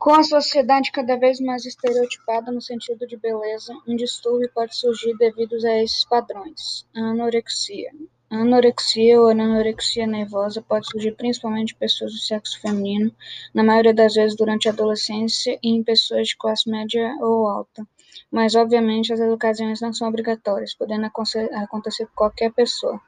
Com a sociedade cada vez mais estereotipada no sentido de beleza, um distúrbio pode surgir devido a esses padrões. A anorexia. A anorexia ou anorexia nervosa pode surgir principalmente em pessoas do sexo feminino, na maioria das vezes durante a adolescência e em pessoas de classe média ou alta. Mas, obviamente, as ocasiões não são obrigatórias, podendo acontecer com qualquer pessoa.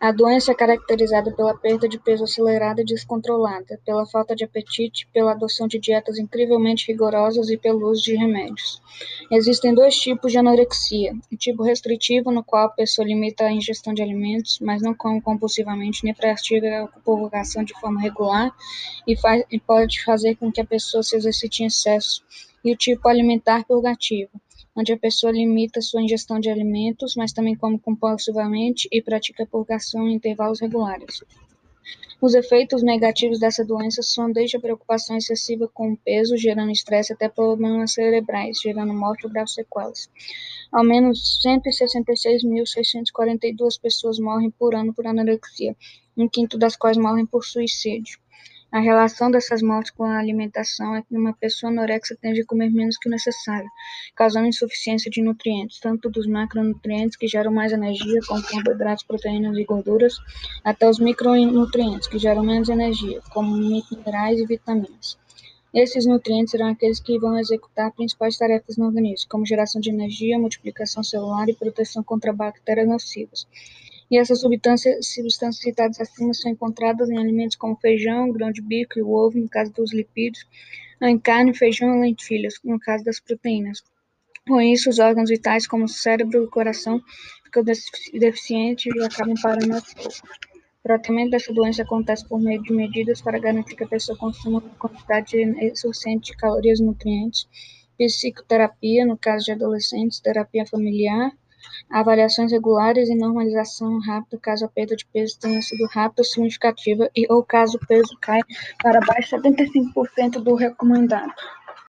A doença é caracterizada pela perda de peso acelerada e descontrolada, pela falta de apetite, pela adoção de dietas incrivelmente rigorosas e pelo uso de remédios. Existem dois tipos de anorexia: o tipo restritivo, no qual a pessoa limita a ingestão de alimentos, mas não come compulsivamente nem pratica a purgação de forma regular e, faz, e pode fazer com que a pessoa se exercite em excesso, e o tipo alimentar purgativo onde a pessoa limita sua ingestão de alimentos, mas também come compulsivamente e pratica purgação em intervalos regulares. Os efeitos negativos dessa doença são desde a preocupação excessiva com o peso, gerando estresse, até problemas cerebrais, gerando morte ou graves sequelas. Ao menos 166.642 pessoas morrem por ano por anorexia, um quinto das quais morrem por suicídio. A relação dessas mortes com a alimentação é que uma pessoa anorexa tende a comer menos que o necessário, causando insuficiência de nutrientes, tanto dos macronutrientes que geram mais energia, como carboidratos, proteínas e gorduras, até os micronutrientes que geram menos energia, como minerais e vitaminas. Esses nutrientes serão aqueles que vão executar principais tarefas no organismo, como geração de energia, multiplicação celular e proteção contra bactérias nocivas. E essas substâncias, substâncias citadas acima são encontradas em alimentos como feijão, grão de bico e ovo, no caso dos lipídios, em carne, feijão e lentilhas, no caso das proteínas. Com isso, os órgãos vitais, como o cérebro e o coração, ficam deficientes e acabam parando. O tratamento dessa doença acontece por meio de medidas para garantir que a pessoa consuma uma quantidade suficiente de calorias e nutrientes, psicoterapia, no caso de adolescentes, terapia familiar, avaliações regulares e normalização rápida caso a perda de peso tenha sido rápida significativa e ou caso o peso caia para abaixo de 75% do recomendado.